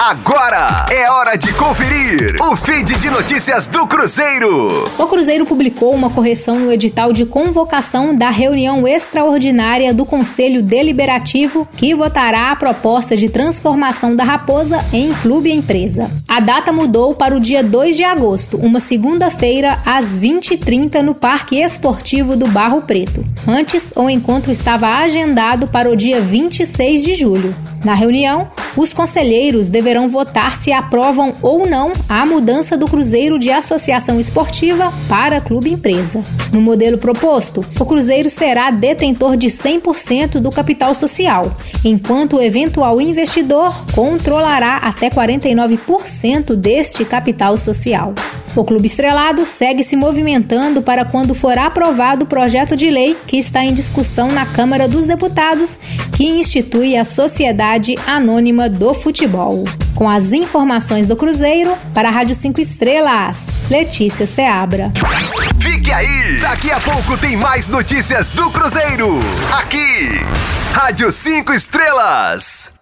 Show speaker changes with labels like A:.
A: Agora é hora de conferir o feed de notícias do Cruzeiro.
B: O Cruzeiro publicou uma correção no edital de convocação da reunião extraordinária do Conselho Deliberativo que votará a proposta de transformação da Raposa em clube empresa. A data mudou para o dia 2 de agosto, uma segunda-feira, às 20h30, no Parque Esportivo do Barro Preto. Antes, o encontro estava agendado para o dia 26 de julho. Na reunião, os conselheiros deverão votar se aprovam ou não a mudança do Cruzeiro de associação esportiva para clube empresa. No modelo proposto, o Cruzeiro será detentor de 100% do capital social, enquanto o eventual investidor controlará até 49% deste capital social. O Clube Estrelado segue se movimentando para quando for aprovado o projeto de lei que está em discussão na Câmara dos Deputados, que institui a Sociedade Anônima do Futebol. Com as informações do Cruzeiro, para a Rádio 5 Estrelas, Letícia Seabra.
A: Fique aí! Daqui a pouco tem mais notícias do Cruzeiro. Aqui, Rádio 5 Estrelas.